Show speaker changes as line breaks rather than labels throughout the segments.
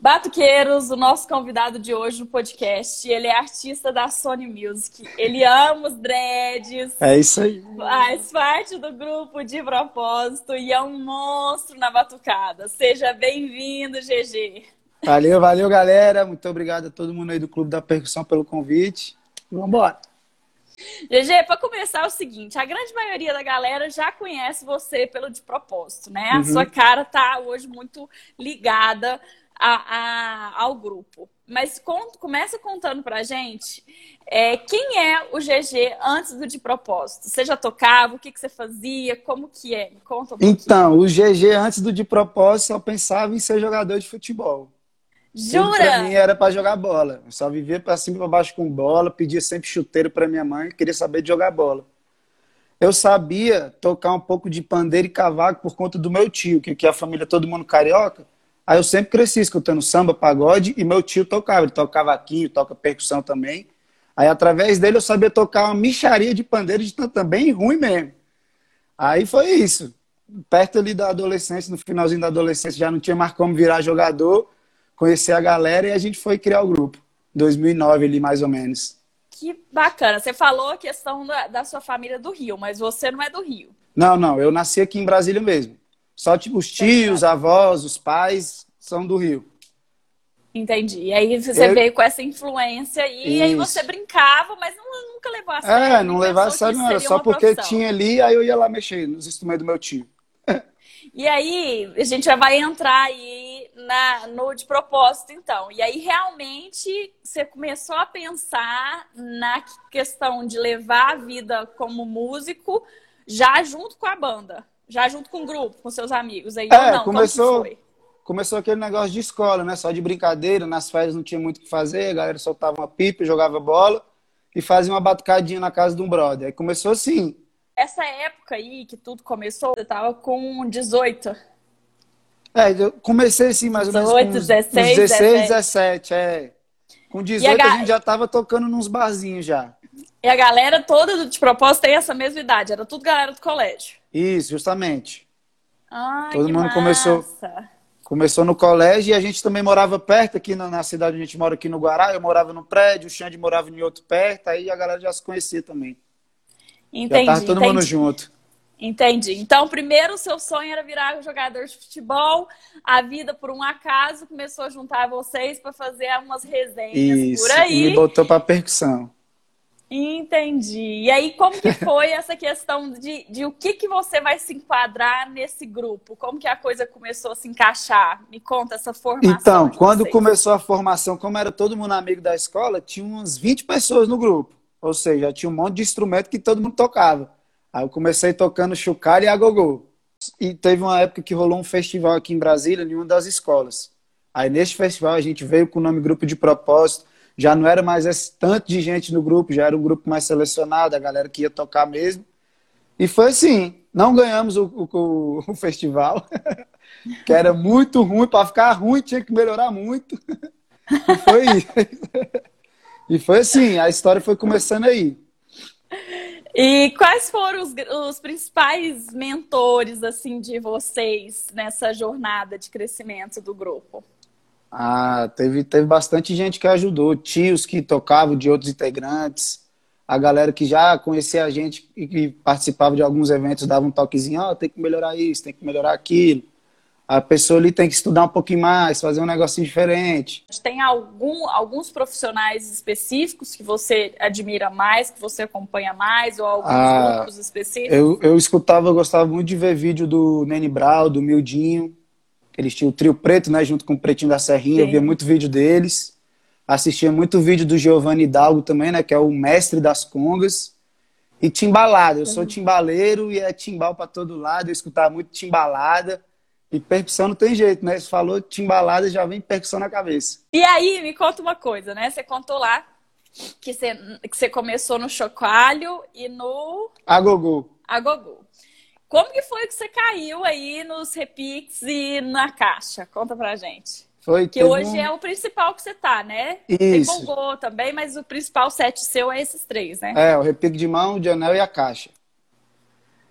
Batuqueiros, o nosso convidado de hoje no podcast, ele é artista da Sony Music. Ele ama os dreads.
É isso aí.
Faz parte do grupo de propósito e é um monstro na batucada. Seja bem-vindo, GG.
Valeu, valeu, galera. Muito obrigado a todo mundo aí do Clube da Percussão pelo convite. Vamos embora.
GG, para começar é o seguinte, a grande maioria da galera já conhece você pelo de propósito, né? A uhum. sua cara tá hoje muito ligada a, a, ao grupo. Mas com, começa contando pra gente é, quem é o GG antes do de propósito. Você já tocava? O que, que você fazia? Como que é? Me conta um
Então, o GG antes do de propósito só pensava em ser jogador de futebol.
Jura? Tudo
pra mim era para jogar bola. Eu só vivia para cima e para baixo com bola, pedia sempre chuteiro para minha mãe, queria saber de jogar bola. Eu sabia tocar um pouco de pandeiro e cavaco por conta do meu tio, que, que a família todo mundo carioca. Aí eu sempre cresci escutando samba, pagode e meu tio tocava. Ele toca cavaquinho, toca percussão também. Aí através dele eu sabia tocar uma micharia de pandeiro de também ruim mesmo. Aí foi isso. Perto ali da adolescência, no finalzinho da adolescência, já não tinha mais como virar jogador, conhecer a galera e a gente foi criar o grupo. 2009 ali mais ou menos.
Que bacana. Você falou a questão da, da sua família do Rio, mas você não é do Rio.
Não, não. Eu nasci aqui em Brasília mesmo. Só tipo os tios, avós, os pais são do Rio.
Entendi. E aí você eu... veio com essa influência e Isso. aí você brincava, mas não, nunca levou a sério.
É, não levava a sério, não. Era só porque profissão. tinha ali, aí eu ia lá mexer nos instrumentos do meu tio.
E aí, a gente já vai entrar aí na, no de propósito, então. E aí, realmente, você começou a pensar na questão de levar a vida como músico já junto com a banda. Já junto com o grupo, com seus amigos. Aí,
é, não, começou, começou aquele negócio de escola, né? Só de brincadeira, nas férias não tinha muito o que fazer, a galera soltava uma pipa, jogava bola e fazia uma batucadinha na casa de um brother. Aí começou assim.
Essa época aí que tudo começou, eu tava com 18.
É, eu comecei assim mais 18, ou menos com
16,
16, 17, é. Com 18 a, a, gente já tava tocando nos barzinhos já.
E a galera toda de propósito tem essa mesma idade, era tudo galera do colégio.
Isso, justamente.
Ai,
Todo mundo
massa.
começou começou no colégio e a gente também morava perto aqui na, na, cidade onde a gente mora aqui no Guará. Eu morava no prédio, o Xande morava em outro perto, aí a galera já se conhecia também.
Entendi.
Já tava todo
entendi.
mundo junto.
Entendi. Então, primeiro o seu sonho era virar jogador de futebol. A vida, por um acaso, começou a juntar vocês para fazer umas resenhas
Isso,
por aí.
E me botou para percussão.
Entendi. E aí, como que foi essa questão de, de o que, que você vai se enquadrar nesse grupo? Como que a coisa começou a se encaixar? Me conta essa formação.
Então, quando
vocês.
começou a formação, como era todo mundo amigo da escola, tinha umas 20 pessoas no grupo. Ou seja, tinha um monte de instrumento que todo mundo tocava. Aí eu comecei tocando chocalho e agogô. E teve uma época que rolou um festival aqui em Brasília, em uma das escolas. Aí neste festival a gente veio com o nome Grupo de Propósito já não era mais esse tanto de gente no grupo, já era um grupo mais selecionado, a galera que ia tocar mesmo. E foi assim, não ganhamos o, o, o festival, que era muito ruim, para ficar ruim tinha que melhorar muito. E foi E foi assim, a história foi começando aí.
E quais foram os, os, principais mentores assim de vocês nessa jornada de crescimento do grupo?
Ah, teve, teve bastante gente que ajudou, tios que tocavam de outros integrantes, a galera que já conhecia a gente e que participava de alguns eventos dava um toquezinho, ó, oh, tem que melhorar isso, tem que melhorar aquilo. A pessoa ali tem que estudar um pouquinho mais, fazer um negocinho diferente.
Tem algum, alguns profissionais específicos que você admira mais, que você acompanha mais, ou alguns ah, grupos específicos?
Eu, eu escutava, eu gostava muito de ver vídeo do Nene Brau, do Mildinho, eles tinham o trio preto, né? Junto com o Pretinho da Serrinha. Sim. Eu via muito vídeo deles. Assistia muito vídeo do Giovanni Hidalgo também, né? Que é o mestre das congas. E timbalada. Eu sou timbaleiro e é timbal para todo lado. Eu escutava muito timbalada. E percussão não tem jeito, né? Você falou timbalada, já vem percussão na cabeça.
E aí, me conta uma coisa, né? Você contou lá que você, que você começou no chocalho e no...
Agogô.
Agogô. Como que foi que você caiu aí nos repiques e na caixa? Conta pra gente.
Foi
que hoje um... é o principal que você tá, né?
Isso.
Tem bongô também, mas o principal set seu é esses três, né?
É, o repique de mão, de anel e a caixa.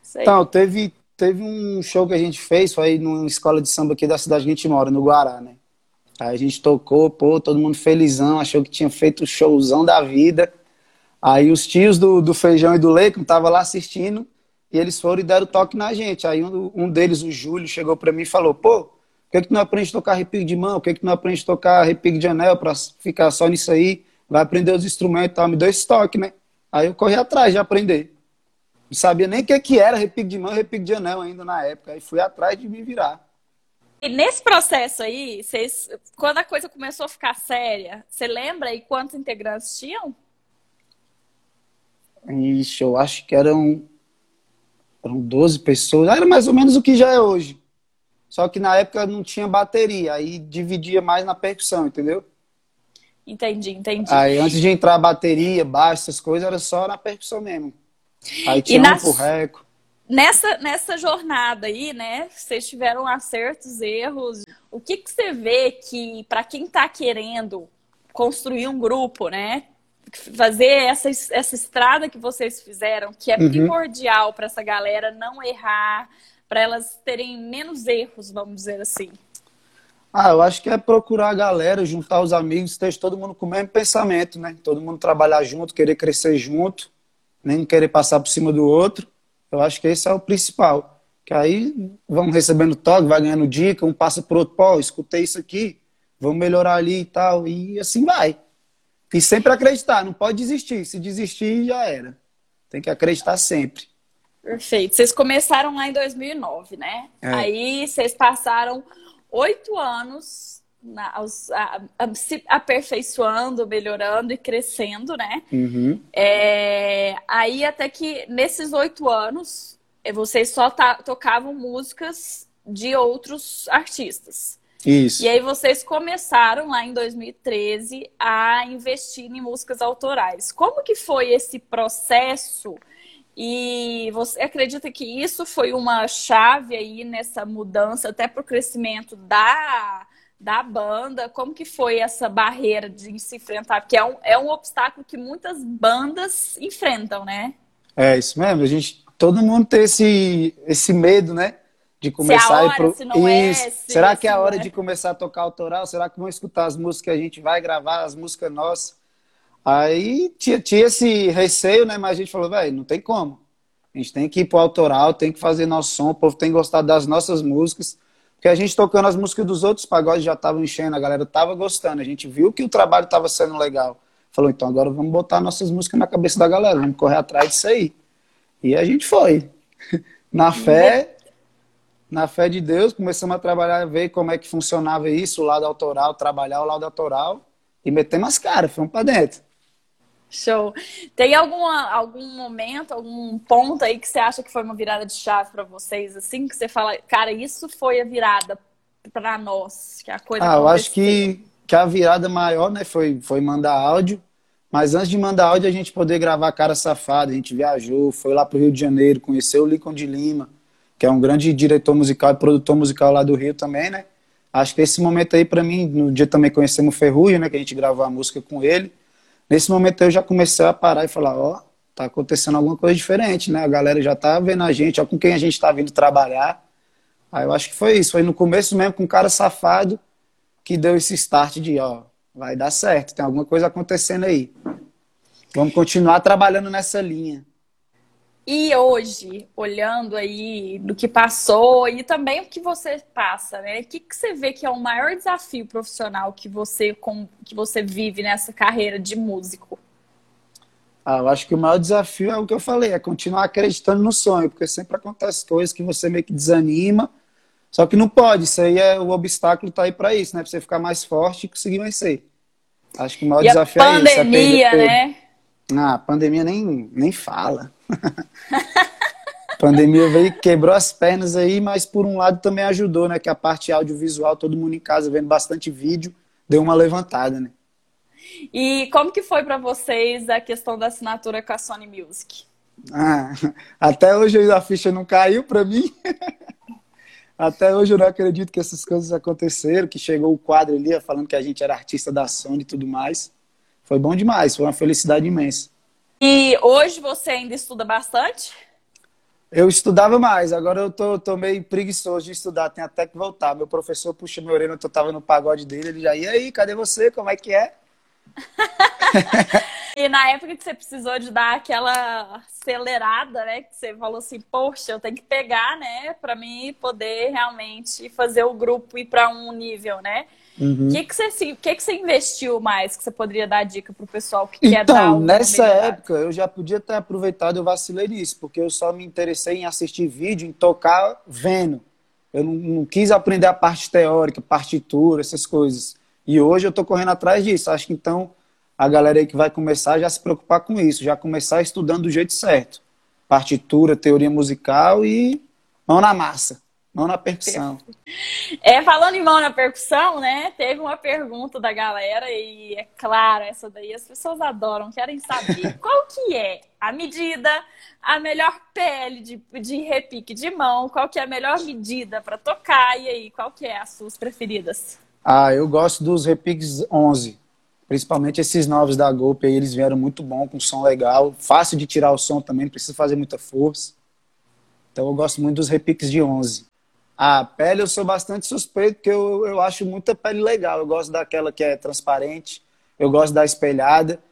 Sei. Então, teve, teve um show que a gente fez, foi numa escola de samba aqui da cidade que a gente mora, no Guará, né? Aí a gente tocou, pô, todo mundo felizão, achou que tinha feito o showzão da vida. Aí os tios do, do Feijão e do Leicon estavam lá assistindo e eles foram e deram toque na gente. Aí um, um deles, o Júlio, chegou para mim e falou: pô, por que, que tu não aprende a tocar repique de mão? Por que, que tu não aprende a tocar repique de anel para ficar só nisso aí? Vai aprender os instrumentos e tal. Me deu esse toque, né? Aí eu corri atrás de aprender. Não sabia nem o que, que era repique de mão e repique de anel ainda na época. Aí fui atrás de me virar.
E nesse processo aí, vocês, quando a coisa começou a ficar séria, você lembra aí quantos integrantes tinham?
Ixi, eu acho que eram, eram 12 pessoas. Era mais ou menos o que já é hoje. Só que na época não tinha bateria, aí dividia mais na percussão, entendeu?
Entendi, entendi.
Aí antes de entrar bateria, baixo, essas coisas, era só na percussão mesmo. Aí tinha e nas... um.
Nessa, nessa jornada aí, né, vocês tiveram acertos, erros. O que, que você vê que, para quem está querendo construir um grupo, né, fazer essa, essa estrada que vocês fizeram, que é uhum. primordial para essa galera não errar, para elas terem menos erros, vamos dizer assim?
Ah, eu acho que é procurar a galera, juntar os amigos, ter todo mundo com o mesmo pensamento, né? Todo mundo trabalhar junto, querer crescer junto, nem querer passar por cima do outro. Eu acho que esse é o principal. Que aí vão recebendo toque, vai ganhando dica, um passa pro outro, pô, escutei isso aqui, vamos melhorar ali e tal, e assim vai. E sempre acreditar, não pode desistir. Se desistir, já era. Tem que acreditar sempre.
Perfeito. Vocês começaram lá em 2009, né? É. Aí vocês passaram oito anos na, a, a, se aperfeiçoando, melhorando e crescendo, né?
Uhum.
É, aí até que nesses oito anos eh, vocês só tocavam músicas de outros artistas.
Isso.
E aí vocês começaram lá em 2013 a investir em músicas autorais. Como que foi esse processo? E você acredita que isso foi uma chave aí nessa mudança até para o crescimento da, da banda? Como que foi essa barreira de se enfrentar? Porque é um, é um obstáculo que muitas bandas enfrentam, né?
É isso mesmo. A gente, todo mundo tem esse, esse medo, né? De começar se
a hora, pro... se não é,
Isso. Se Será que é a hora é. de começar a tocar autoral? Será que vão escutar as músicas que a gente vai gravar, as músicas nossas? Aí tinha, tinha esse receio, né? Mas a gente falou, velho, não tem como. A gente tem que ir pro autoral, tem que fazer nosso som, o povo tem que gostar das nossas músicas. Porque a gente tocando as músicas dos outros pagodes já estavam enchendo, a galera tava gostando, a gente viu que o trabalho estava sendo legal. Falou, então agora vamos botar nossas músicas na cabeça da galera, vamos correr atrás disso aí. E a gente foi. Na fé, na fé de Deus, começamos a trabalhar, ver como é que funcionava isso, o lado autoral, trabalhar o lado autoral e metemos as caras, fomos para dentro.
Show. Tem alguma, algum momento, algum ponto aí que você acha que foi uma virada de chave para vocês, assim, que você fala, cara, isso foi a virada para nós, que a coisa
Ah, eu acho que, que a virada maior, né, foi, foi mandar áudio, mas antes de mandar áudio, a gente poder gravar Cara Safada, a gente viajou, foi lá pro Rio de Janeiro, conheceu o Lincoln de Lima, que é um grande diretor musical e produtor musical lá do Rio também, né? Acho que esse momento aí, para mim, no dia também conhecemos o Ferrugem, né? Que a gente gravou a música com ele. Nesse momento eu já comecei a parar e falar, ó, oh, tá acontecendo alguma coisa diferente, né? A galera já tá vendo a gente, ó, com quem a gente tá vindo trabalhar. Aí eu acho que foi isso, foi no começo mesmo com um cara safado que deu esse start de, ó, vai dar certo, tem alguma coisa acontecendo aí. Vamos continuar trabalhando nessa linha.
E hoje, olhando aí do que passou e também o que você passa, né? O que, que você vê que é o maior desafio profissional que você, com, que você vive nessa carreira de músico?
Ah, eu acho que o maior desafio é o que eu falei, é continuar acreditando no sonho, porque sempre acontece coisas que você meio que desanima, só que não pode, isso aí é o obstáculo tá aí para isso, né? Pra você ficar mais forte e conseguir vencer. Acho que o maior e desafio
é
isso.
A pandemia, é né?
Ah, a pandemia nem, nem fala. a pandemia veio quebrou as pernas aí, mas por um lado também ajudou, né? Que a parte audiovisual, todo mundo em casa vendo bastante vídeo, deu uma levantada, né?
E como que foi para vocês a questão da assinatura com a Sony Music?
Ah, até hoje a ficha não caiu para mim. até hoje eu não acredito que essas coisas aconteceram, que chegou o quadro ali falando que a gente era artista da Sony e tudo mais. Foi bom demais, foi uma felicidade imensa.
E hoje você ainda estuda bastante?
Eu estudava mais, agora eu tô, tô meio preguiçoso de estudar, tem até que voltar. Meu professor puxa meu orelha, eu tava no pagode dele, ele já, e aí, cadê você? Como é que é?
e na época que você precisou de dar aquela acelerada, né? Que você falou assim, poxa, eu tenho que pegar, né? Para mim poder realmente fazer o grupo ir para um nível, né? O uhum. que, que, você, que, que você investiu mais que você poderia dar dica para o pessoal que
então, quer
dar
Então, nessa época eu já podia ter aproveitado e eu vacilei nisso, porque eu só me interessei em assistir vídeo, em tocar vendo. Eu não, não quis aprender a parte teórica, partitura, essas coisas. E hoje eu estou correndo atrás disso. Acho que então a galera aí que vai começar já se preocupar com isso, já começar estudando do jeito certo. Partitura, teoria musical e mão na massa. Mão na percussão.
É, falando em mão na percussão, né? Teve uma pergunta da galera e é claro, essa daí as pessoas adoram, querem saber qual que é a medida, a melhor pele de, de repique de mão, qual que é a melhor medida para tocar e aí, qual que é as suas preferidas?
Ah, eu gosto dos repiques 11, principalmente esses novos da Golpe aí, eles vieram muito bom, com som legal, fácil de tirar o som também, não precisa fazer muita força. Então eu gosto muito dos repiques de 11. A pele eu sou bastante suspeito, porque eu, eu acho muita pele legal. Eu gosto daquela que é transparente, eu gosto da espelhada.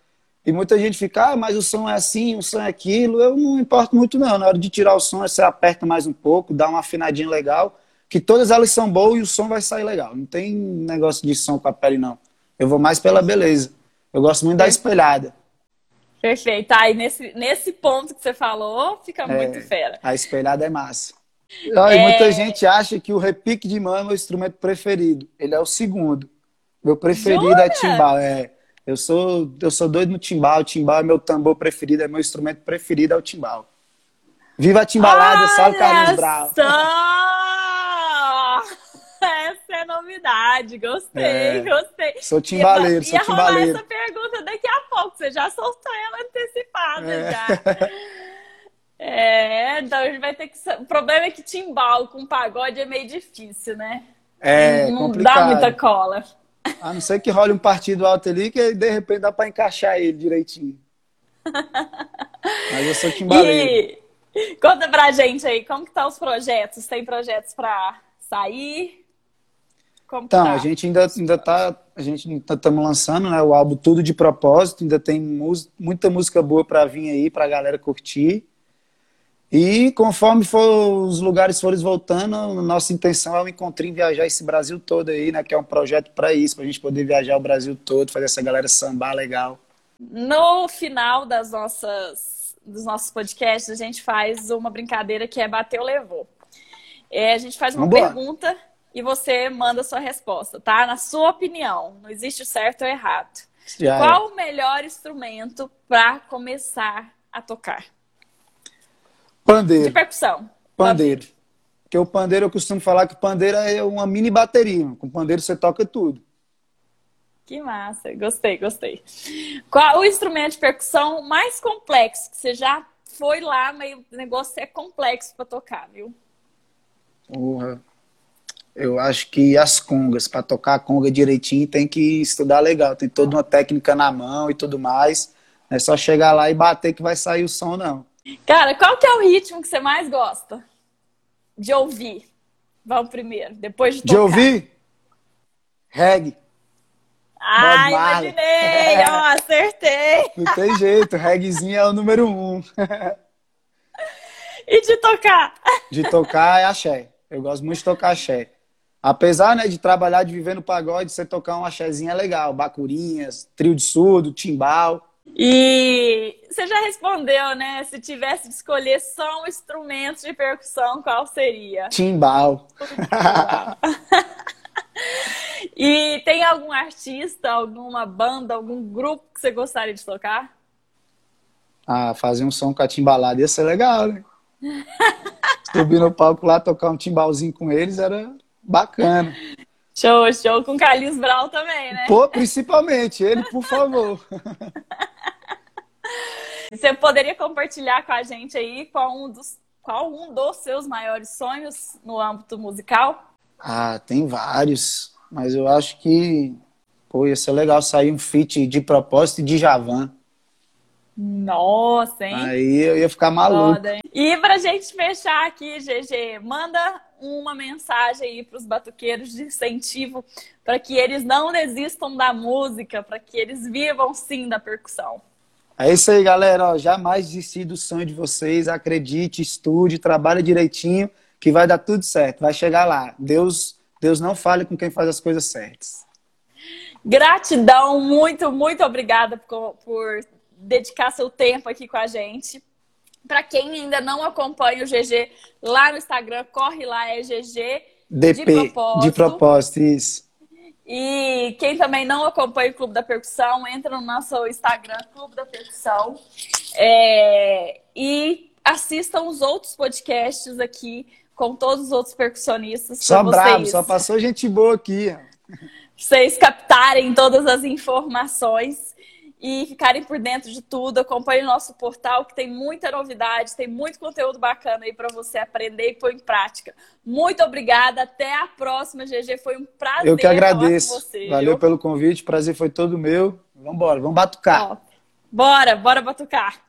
E muita gente fica, ah, mas o som é assim, o som é aquilo. Eu não importo muito, não. Na hora de tirar o som, você aperta mais um pouco, dá uma afinadinha legal, que todas elas são boas e o som vai sair legal. Não tem negócio de som com a pele, não. Eu vou mais pela beleza. Eu gosto muito da espelhada.
Perfeito. Aí, nesse, nesse ponto que você falou, fica é, muito fera.
A espelhada é massa. É... Muita gente acha que o repique de mão é meu instrumento preferido. Ele é o segundo. Meu preferido é Jura? é timbal. É. Eu sou, eu sou doido no timbal. O timbal é meu tambor preferido, é meu instrumento preferido, é o timbal. Viva a timbalada, Olha salve Carlos Brau.
Essa é novidade, gostei, é, gostei.
Sou timbaleiro, ia, sou timbaleiro. Ia
essa pergunta daqui a pouco, você já soltou ela antecipada é. já. É, então a gente vai ter que. O problema é que timbal com pagode é meio difícil, né?
É,
não
complicado.
dá muita cola.
A não ser que role um partido alto ali, que de repente dá para encaixar ele direitinho. Mas eu sou timbaleiro.
E conta pra gente aí, como que tá os projetos? Tem projetos para sair?
Como então, tá? a gente ainda, ainda tá. A gente estamos lançando né, o álbum Tudo de Propósito, ainda tem muita música boa para vir aí, pra galera curtir. E conforme for, os lugares forem voltando, nossa intenção é o encontrinho viajar esse Brasil todo aí, né? Que é um projeto para isso, para a gente poder viajar o Brasil todo, fazer essa galera sambar legal.
No final das nossas, dos nossos podcasts, a gente faz uma brincadeira que é bateu, levou. É, a gente faz uma Vamos pergunta e você manda a sua resposta, tá? Na sua opinião, não existe o certo ou errado. Já Qual é. o melhor instrumento para começar a tocar?
Pandeiro.
De percussão.
Pandeiro. Porque o pandeiro, eu costumo falar que o pandeiro é uma mini bateria. Com o pandeiro você toca tudo.
Que massa. Gostei, gostei. Qual o instrumento de percussão mais complexo que você já foi lá, mas o negócio é complexo para tocar, viu?
Porra. Eu acho que as congas, para tocar a conga direitinho, tem que estudar legal. Tem toda uma técnica na mão e tudo mais. Não é só chegar lá e bater que vai sair o som, não.
Cara, qual que é o ritmo que você mais gosta de ouvir? Vamos primeiro, depois de tocar.
De ouvir? Reggae.
Ah, imaginei! Ó, acertei!
Não tem jeito, reggaezinho é o número um.
e de tocar?
De tocar é axé. Eu gosto muito de tocar axé. Apesar né, de trabalhar, de viver no pagode, você tocar um axézinho é legal. Bacurinhas, trio de surdo, timbal.
E você já respondeu, né? Se tivesse de escolher só um instrumento de percussão, qual seria?
Timbal.
e tem algum artista, alguma banda, algum grupo que você gostaria de tocar?
Ah, fazer um som com a timbalada ia ser legal, né? Subir no palco lá, tocar um timbalzinho com eles era bacana.
Show, show. Com Carlinhos Brau também, né?
Pô, principalmente. Ele, por favor.
Você poderia compartilhar com a gente aí qual um dos, qual um dos seus maiores sonhos no âmbito musical?
Ah, tem vários. Mas eu acho que pô, ia ser legal sair um feat de propósito de Javan.
Nossa, hein?
Aí eu ia ficar maluco. Foda,
e pra gente fechar aqui, GG, manda uma mensagem aí para os batuqueiros de incentivo para que eles não desistam da música, para que eles vivam sim da percussão.
É isso aí, galera. Ó, jamais desistir do sonho de vocês. Acredite, estude, trabalhe direitinho, que vai dar tudo certo. Vai chegar lá. Deus, Deus não fale com quem faz as coisas certas.
Gratidão, muito, muito obrigada por, por dedicar seu tempo aqui com a gente. Para quem ainda não acompanha o GG lá no Instagram, corre lá, é GG
DP, de propósito. De propósito, isso.
E quem também não acompanha o Clube da Percussão, entra no nosso Instagram, Clube da Percussão. É, e assistam os outros podcasts aqui com todos os outros percussionistas.
Só bravo, só passou gente boa aqui.
Vocês captarem todas as informações e ficarem por dentro de tudo. Acompanhe o nosso portal, que tem muita novidade, tem muito conteúdo bacana aí para você aprender e pôr em prática. Muito obrigada, até a próxima, GG. Foi um prazer.
Eu que agradeço. Você, Valeu viu? pelo convite, prazer foi todo meu. Vamos embora, vamos batucar.
Ó, bora, bora batucar.